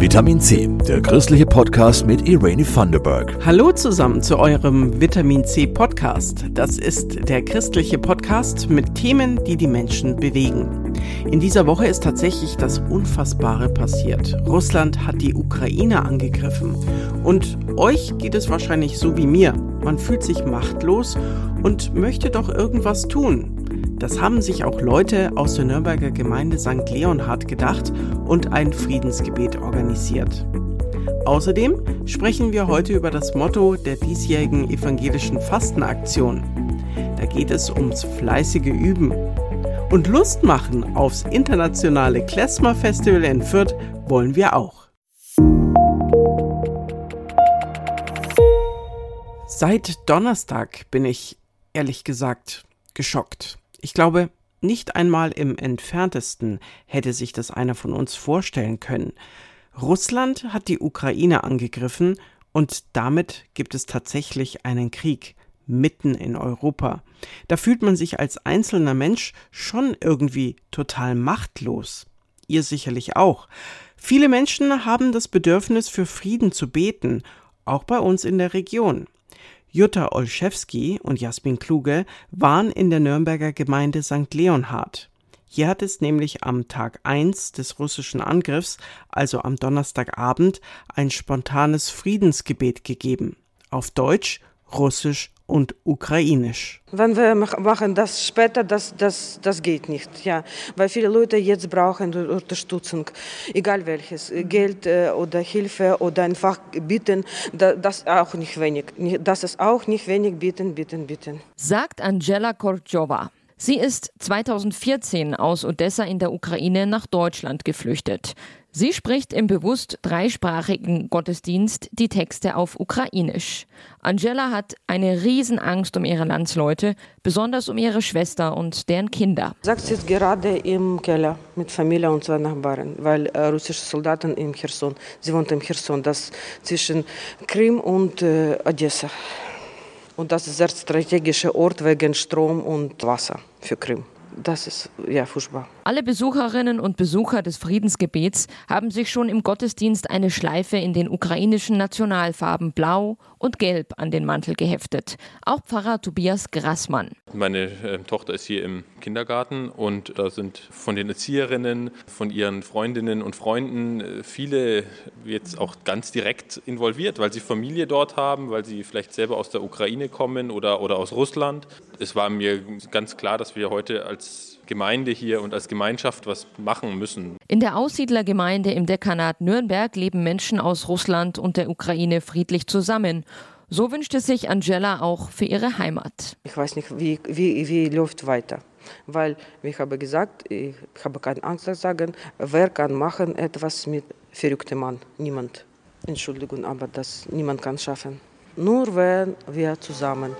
Vitamin C, der christliche Podcast mit Irene Thunderberg. Hallo zusammen zu eurem Vitamin C Podcast. Das ist der christliche Podcast mit Themen, die die Menschen bewegen. In dieser Woche ist tatsächlich das Unfassbare passiert. Russland hat die Ukraine angegriffen. Und euch geht es wahrscheinlich so wie mir. Man fühlt sich machtlos und möchte doch irgendwas tun. Das haben sich auch Leute aus der Nürnberger Gemeinde St. Leonhard gedacht und ein Friedensgebet organisiert. Außerdem sprechen wir heute über das Motto der diesjährigen evangelischen Fastenaktion. Da geht es ums fleißige Üben. Und Lust machen aufs internationale Klezmer Festival in Fürth wollen wir auch. Seit Donnerstag bin ich, ehrlich gesagt, geschockt. Ich glaube, nicht einmal im entferntesten hätte sich das einer von uns vorstellen können. Russland hat die Ukraine angegriffen und damit gibt es tatsächlich einen Krieg mitten in Europa. Da fühlt man sich als einzelner Mensch schon irgendwie total machtlos. Ihr sicherlich auch. Viele Menschen haben das Bedürfnis für Frieden zu beten, auch bei uns in der Region. Jutta Olszewski und Jasmin Kluge waren in der Nürnberger Gemeinde St. Leonhard. Hier hat es nämlich am Tag 1 des russischen Angriffs, also am Donnerstagabend, ein spontanes Friedensgebet gegeben. Auf Deutsch, Russisch und Ukrainisch. Wenn wir machen das später, das, das, das geht nicht, ja, weil viele Leute jetzt brauchen Unterstützung, egal welches, Geld äh, oder Hilfe oder einfach bitten, das auch nicht wenig, das ist auch nicht wenig, bitten, bitten, bitten. Sagt Angela Kortjova. Sie ist 2014 aus Odessa in der Ukraine nach Deutschland geflüchtet. Sie spricht im bewusst dreisprachigen Gottesdienst die Texte auf Ukrainisch. Angela hat eine Riesenangst um ihre Landsleute, besonders um ihre Schwester und deren Kinder. Sagt sie gerade im Keller mit Familie und zwei Nachbarn, weil äh, russische Soldaten im Cherson, sie wohnt im Cherson, das zwischen Krim und äh, Odessa. Und das ist ein sehr strategischer Ort wegen Strom und Wasser für Krim das ist ja furchtbar. Alle Besucherinnen und Besucher des Friedensgebets haben sich schon im Gottesdienst eine Schleife in den ukrainischen Nationalfarben Blau und Gelb an den Mantel geheftet. Auch Pfarrer Tobias Grassmann. Meine äh, Tochter ist hier im Kindergarten und da sind von den Erzieherinnen, von ihren Freundinnen und Freunden äh, viele jetzt auch ganz direkt involviert, weil sie Familie dort haben, weil sie vielleicht selber aus der Ukraine kommen oder, oder aus Russland. Es war mir ganz klar, dass wir heute als Gemeinde hier und als Gemeinschaft was machen müssen. In der Aussiedlergemeinde im Dekanat Nürnberg leben Menschen aus Russland und der Ukraine friedlich zusammen. So wünschte sich Angela auch für ihre Heimat. Ich weiß nicht, wie, wie, wie läuft weiter. Weil, wie ich habe gesagt, ich habe keine Angst zu sagen, wer kann machen etwas mit verrücktem Mann? Niemand. Entschuldigung, aber das niemand kann schaffen. Nur wenn wir zusammen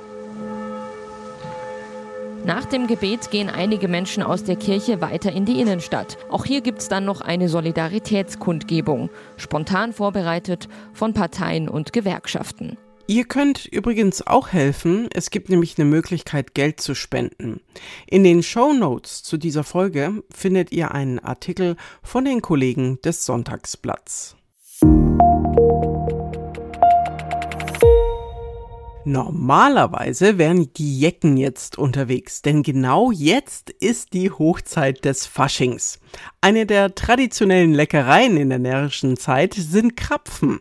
nach dem Gebet gehen einige Menschen aus der Kirche weiter in die Innenstadt. Auch hier gibt es dann noch eine Solidaritätskundgebung, spontan vorbereitet von Parteien und Gewerkschaften. Ihr könnt übrigens auch helfen. Es gibt nämlich eine Möglichkeit, Geld zu spenden. In den Show Notes zu dieser Folge findet ihr einen Artikel von den Kollegen des Sonntagsblatts. Normalerweise wären die Jecken jetzt unterwegs, denn genau jetzt ist die Hochzeit des Faschings. Eine der traditionellen Leckereien in der närrischen Zeit sind Krapfen.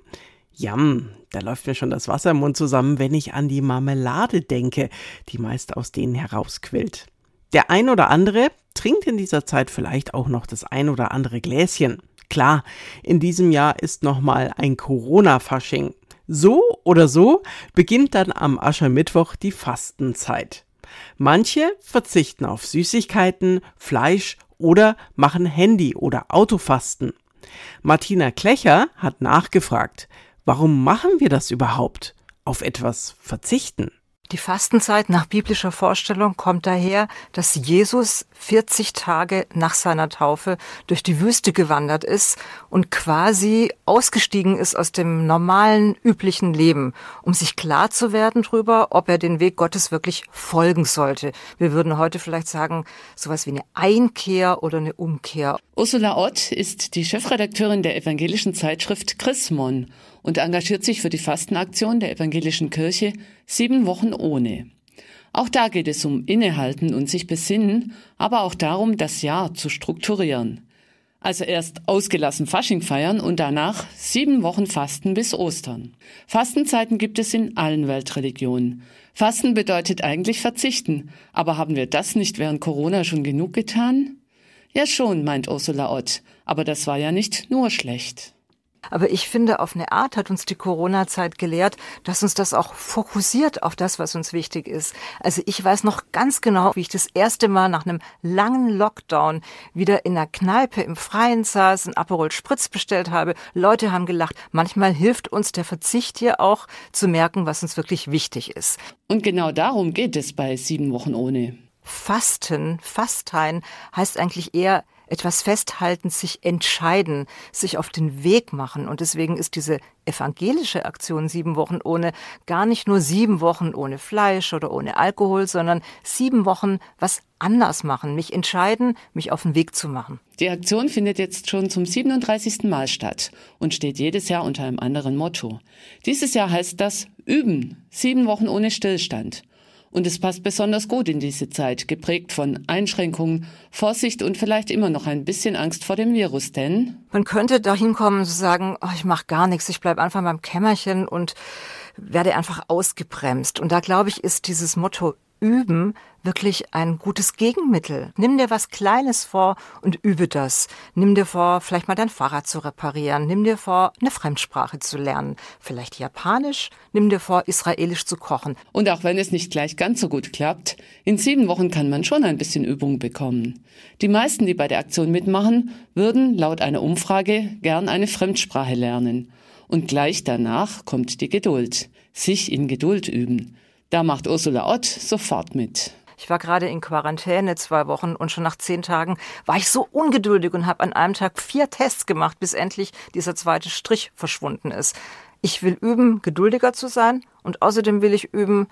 Jam, da läuft mir schon das Wasser im Mund zusammen, wenn ich an die Marmelade denke, die meist aus denen herausquillt. Der ein oder andere trinkt in dieser Zeit vielleicht auch noch das ein oder andere Gläschen. Klar, in diesem Jahr ist nochmal ein Corona-Fasching. So oder so beginnt dann am Aschermittwoch die Fastenzeit. Manche verzichten auf Süßigkeiten, Fleisch oder machen Handy- oder Autofasten. Martina Klecher hat nachgefragt, warum machen wir das überhaupt? Auf etwas verzichten? Die Fastenzeit nach biblischer Vorstellung kommt daher, dass Jesus 40 Tage nach seiner Taufe durch die Wüste gewandert ist und quasi ausgestiegen ist aus dem normalen, üblichen Leben, um sich klar zu werden darüber, ob er den Weg Gottes wirklich folgen sollte. Wir würden heute vielleicht sagen, sowas wie eine Einkehr oder eine Umkehr. Ursula Ott ist die Chefredakteurin der evangelischen Zeitschrift Chrismon und engagiert sich für die Fastenaktion der evangelischen Kirche Sieben Wochen ohne. Auch da geht es um Innehalten und sich besinnen, aber auch darum, das Jahr zu strukturieren. Also erst ausgelassen Fasching feiern und danach sieben Wochen Fasten bis Ostern. Fastenzeiten gibt es in allen Weltreligionen. Fasten bedeutet eigentlich verzichten. Aber haben wir das nicht während Corona schon genug getan? Ja schon, meint Ursula Ott. Aber das war ja nicht nur schlecht. Aber ich finde, auf eine Art hat uns die Corona-Zeit gelehrt, dass uns das auch fokussiert auf das, was uns wichtig ist. Also ich weiß noch ganz genau, wie ich das erste Mal nach einem langen Lockdown wieder in einer Kneipe im Freien saß, ein Aperol Spritz bestellt habe. Leute haben gelacht. Manchmal hilft uns der Verzicht hier auch zu merken, was uns wirklich wichtig ist. Und genau darum geht es bei sieben Wochen ohne. Fasten, Fastein heißt eigentlich eher etwas festhalten, sich entscheiden, sich auf den Weg machen. Und deswegen ist diese evangelische Aktion sieben Wochen ohne gar nicht nur sieben Wochen ohne Fleisch oder ohne Alkohol, sondern sieben Wochen was anders machen, mich entscheiden, mich auf den Weg zu machen. Die Aktion findet jetzt schon zum 37. Mal statt und steht jedes Jahr unter einem anderen Motto. Dieses Jahr heißt das Üben, sieben Wochen ohne Stillstand. Und es passt besonders gut in diese Zeit, geprägt von Einschränkungen, Vorsicht und vielleicht immer noch ein bisschen Angst vor dem Virus, denn man könnte dahin kommen zu sagen, oh, ich mache gar nichts, ich bleibe einfach beim Kämmerchen und werde einfach ausgebremst. Und da glaube ich, ist dieses Motto Üben wirklich ein gutes Gegenmittel. Nimm dir was Kleines vor und übe das. Nimm dir vor, vielleicht mal dein Fahrrad zu reparieren. Nimm dir vor, eine Fremdsprache zu lernen. Vielleicht Japanisch. Nimm dir vor, Israelisch zu kochen. Und auch wenn es nicht gleich ganz so gut klappt, in sieben Wochen kann man schon ein bisschen Übung bekommen. Die meisten, die bei der Aktion mitmachen, würden laut einer Umfrage gern eine Fremdsprache lernen. Und gleich danach kommt die Geduld. Sich in Geduld üben. Da macht Ursula Ott sofort mit. Ich war gerade in Quarantäne zwei Wochen und schon nach zehn Tagen war ich so ungeduldig und habe an einem Tag vier Tests gemacht, bis endlich dieser zweite Strich verschwunden ist. Ich will üben, geduldiger zu sein und außerdem will ich üben,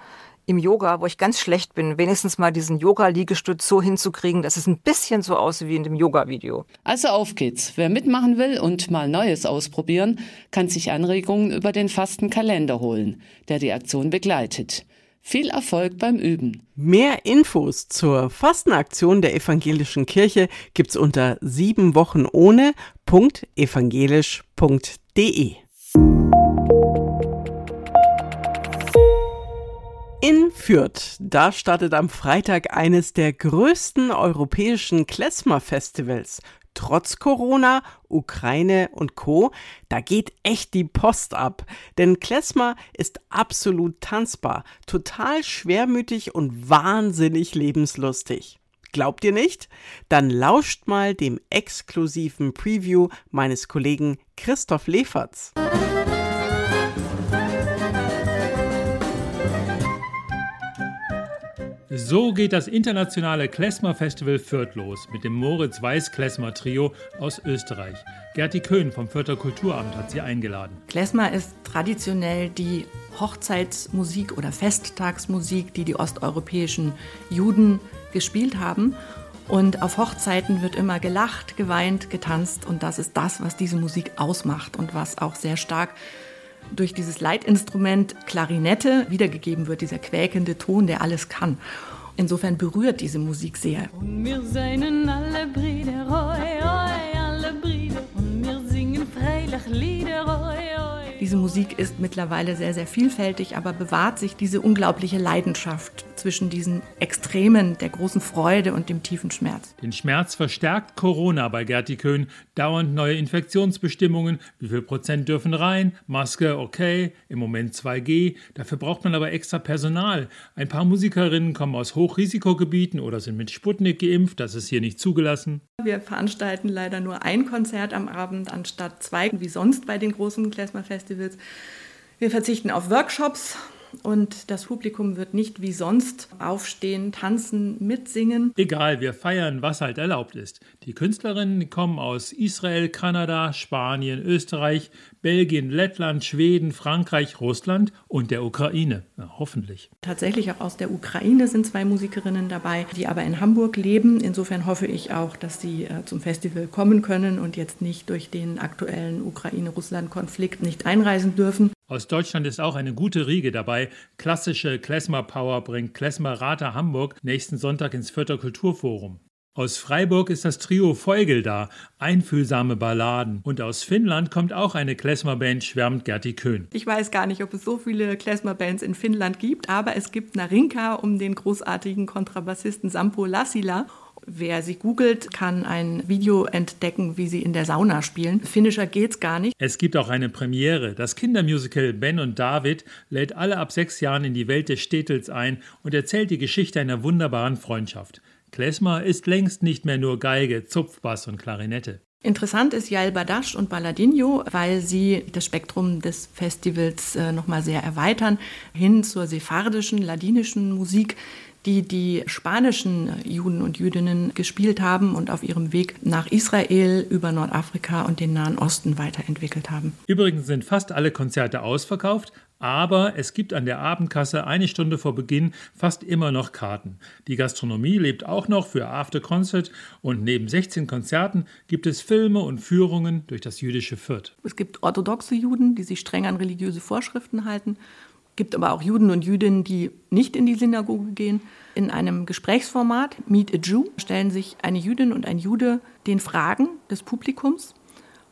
im Yoga, wo ich ganz schlecht bin, wenigstens mal diesen Yoga-Liegestütz so hinzukriegen, dass es ein bisschen so aussieht wie in dem Yoga-Video. Also auf geht's. Wer mitmachen will und mal Neues ausprobieren, kann sich Anregungen über den Fastenkalender holen, der die Aktion begleitet. Viel Erfolg beim Üben. Mehr Infos zur Fastenaktion der evangelischen Kirche gibt's unter sieben Wochen ohne.evangelisch.de. In Fürth, da startet am Freitag eines der größten europäischen Klezmer-Festivals trotz Corona, Ukraine und Co., da geht echt die Post ab. Denn Klezmer ist absolut tanzbar, total schwermütig und wahnsinnig lebenslustig. Glaubt ihr nicht? Dann lauscht mal dem exklusiven Preview meines Kollegen Christoph Leferz. So geht das internationale Klezmer Festival Fürth los mit dem Moritz Weiß Klezmer Trio aus Österreich. Gerti Köhn vom Fürther Kulturamt hat sie eingeladen. Klezmer ist traditionell die Hochzeitsmusik oder Festtagsmusik, die die osteuropäischen Juden gespielt haben. Und auf Hochzeiten wird immer gelacht, geweint, getanzt und das ist das, was diese Musik ausmacht und was auch sehr stark durch dieses Leitinstrument Klarinette wiedergegeben wird, dieser quäkende Ton, der alles kann. Insofern berührt diese Musik sehr. Und wir seien alle Brüder, oi, oi, alle Brüder, und wir singen freilich Lieder, oi, oi. Diese Musik ist mittlerweile sehr, sehr vielfältig, aber bewahrt sich diese unglaubliche Leidenschaft zwischen diesen Extremen der großen Freude und dem tiefen Schmerz. Den Schmerz verstärkt Corona bei Gerti Köhn. Dauernd neue Infektionsbestimmungen. Wie viel Prozent dürfen rein? Maske okay, im Moment 2G. Dafür braucht man aber extra Personal. Ein paar Musikerinnen kommen aus Hochrisikogebieten oder sind mit Sputnik geimpft. Das ist hier nicht zugelassen. Wir veranstalten leider nur ein Konzert am Abend anstatt zwei, wie sonst bei den großen Klezmer-Festivals. Wir verzichten auf Workshops und das Publikum wird nicht wie sonst aufstehen, tanzen, mitsingen. Egal, wir feiern, was halt erlaubt ist. Die Künstlerinnen kommen aus Israel, Kanada, Spanien, Österreich, Belgien, Lettland, Schweden, Frankreich, Russland und der Ukraine. Na, hoffentlich. Tatsächlich auch aus der Ukraine sind zwei Musikerinnen dabei, die aber in Hamburg leben. Insofern hoffe ich auch, dass sie äh, zum Festival kommen können und jetzt nicht durch den aktuellen Ukraine-Russland-Konflikt nicht einreisen dürfen. Aus Deutschland ist auch eine gute Riege dabei. Klassische Klezmer Power bringt Klezmer Rata Hamburg nächsten Sonntag ins Fürther Kulturforum. Aus Freiburg ist das Trio Feugel da, einfühlsame Balladen. Und aus Finnland kommt auch eine Klezmer-Band, schwärmt Gerti Köhn. Ich weiß gar nicht, ob es so viele Klezmer-Bands in Finnland gibt, aber es gibt Narinka um den großartigen Kontrabassisten Sampo Lassila. Wer sie googelt, kann ein Video entdecken, wie sie in der Sauna spielen. Finnischer geht's gar nicht. Es gibt auch eine Premiere. Das Kindermusical Ben und David lädt alle ab sechs Jahren in die Welt des Städtels ein und erzählt die Geschichte einer wunderbaren Freundschaft. Klezmer ist längst nicht mehr nur Geige, Zupfbass und Klarinette. Interessant ist Yael Badasch und Balladinho, weil sie das Spektrum des Festivals äh, nochmal sehr erweitern, hin zur sephardischen, ladinischen Musik, die die spanischen Juden und Jüdinnen gespielt haben und auf ihrem Weg nach Israel über Nordafrika und den Nahen Osten weiterentwickelt haben. Übrigens sind fast alle Konzerte ausverkauft, aber es gibt an der Abendkasse eine Stunde vor Beginn fast immer noch Karten. Die Gastronomie lebt auch noch für After Concert und neben 16 Konzerten gibt es Filme und Führungen durch das jüdische Fürth. Es gibt orthodoxe Juden, die sich streng an religiöse Vorschriften halten gibt aber auch Juden und Jüdinnen, die nicht in die Synagoge gehen. In einem Gesprächsformat Meet a Jew stellen sich eine Jüdin und ein Jude den Fragen des Publikums.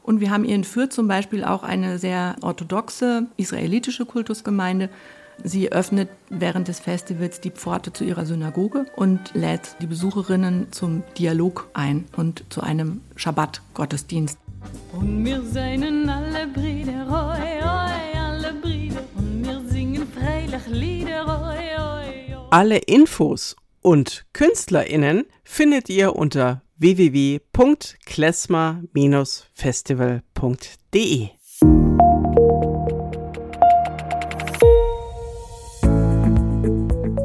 Und wir haben hier in Fürth zum Beispiel auch eine sehr orthodoxe israelitische Kultusgemeinde. Sie öffnet während des Festivals die Pforte zu ihrer Synagoge und lädt die Besucherinnen zum Dialog ein und zu einem Schabbat-Gottesdienst. Und wir seien alle Brüder, Alle Infos und KünstlerInnen findet ihr unter www.klezmer-festival.de.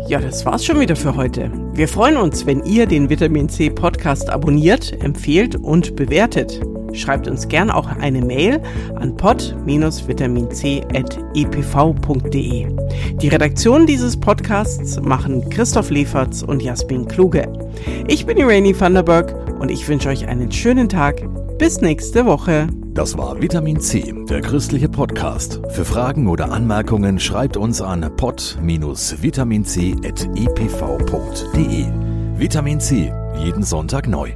Ja, das war's schon wieder für heute. Wir freuen uns, wenn ihr den Vitamin C Podcast abonniert, empfehlt und bewertet. Schreibt uns gern auch eine Mail an pod-vitaminc.epv.de. Die Redaktion dieses Podcasts machen Christoph Leferz und Jasmin Kluge. Ich bin Irene Thunderberg und ich wünsche euch einen schönen Tag. Bis nächste Woche. Das war Vitamin C, der christliche Podcast. Für Fragen oder Anmerkungen schreibt uns an pod-vitaminc.epv.de. Vitamin C, jeden Sonntag neu.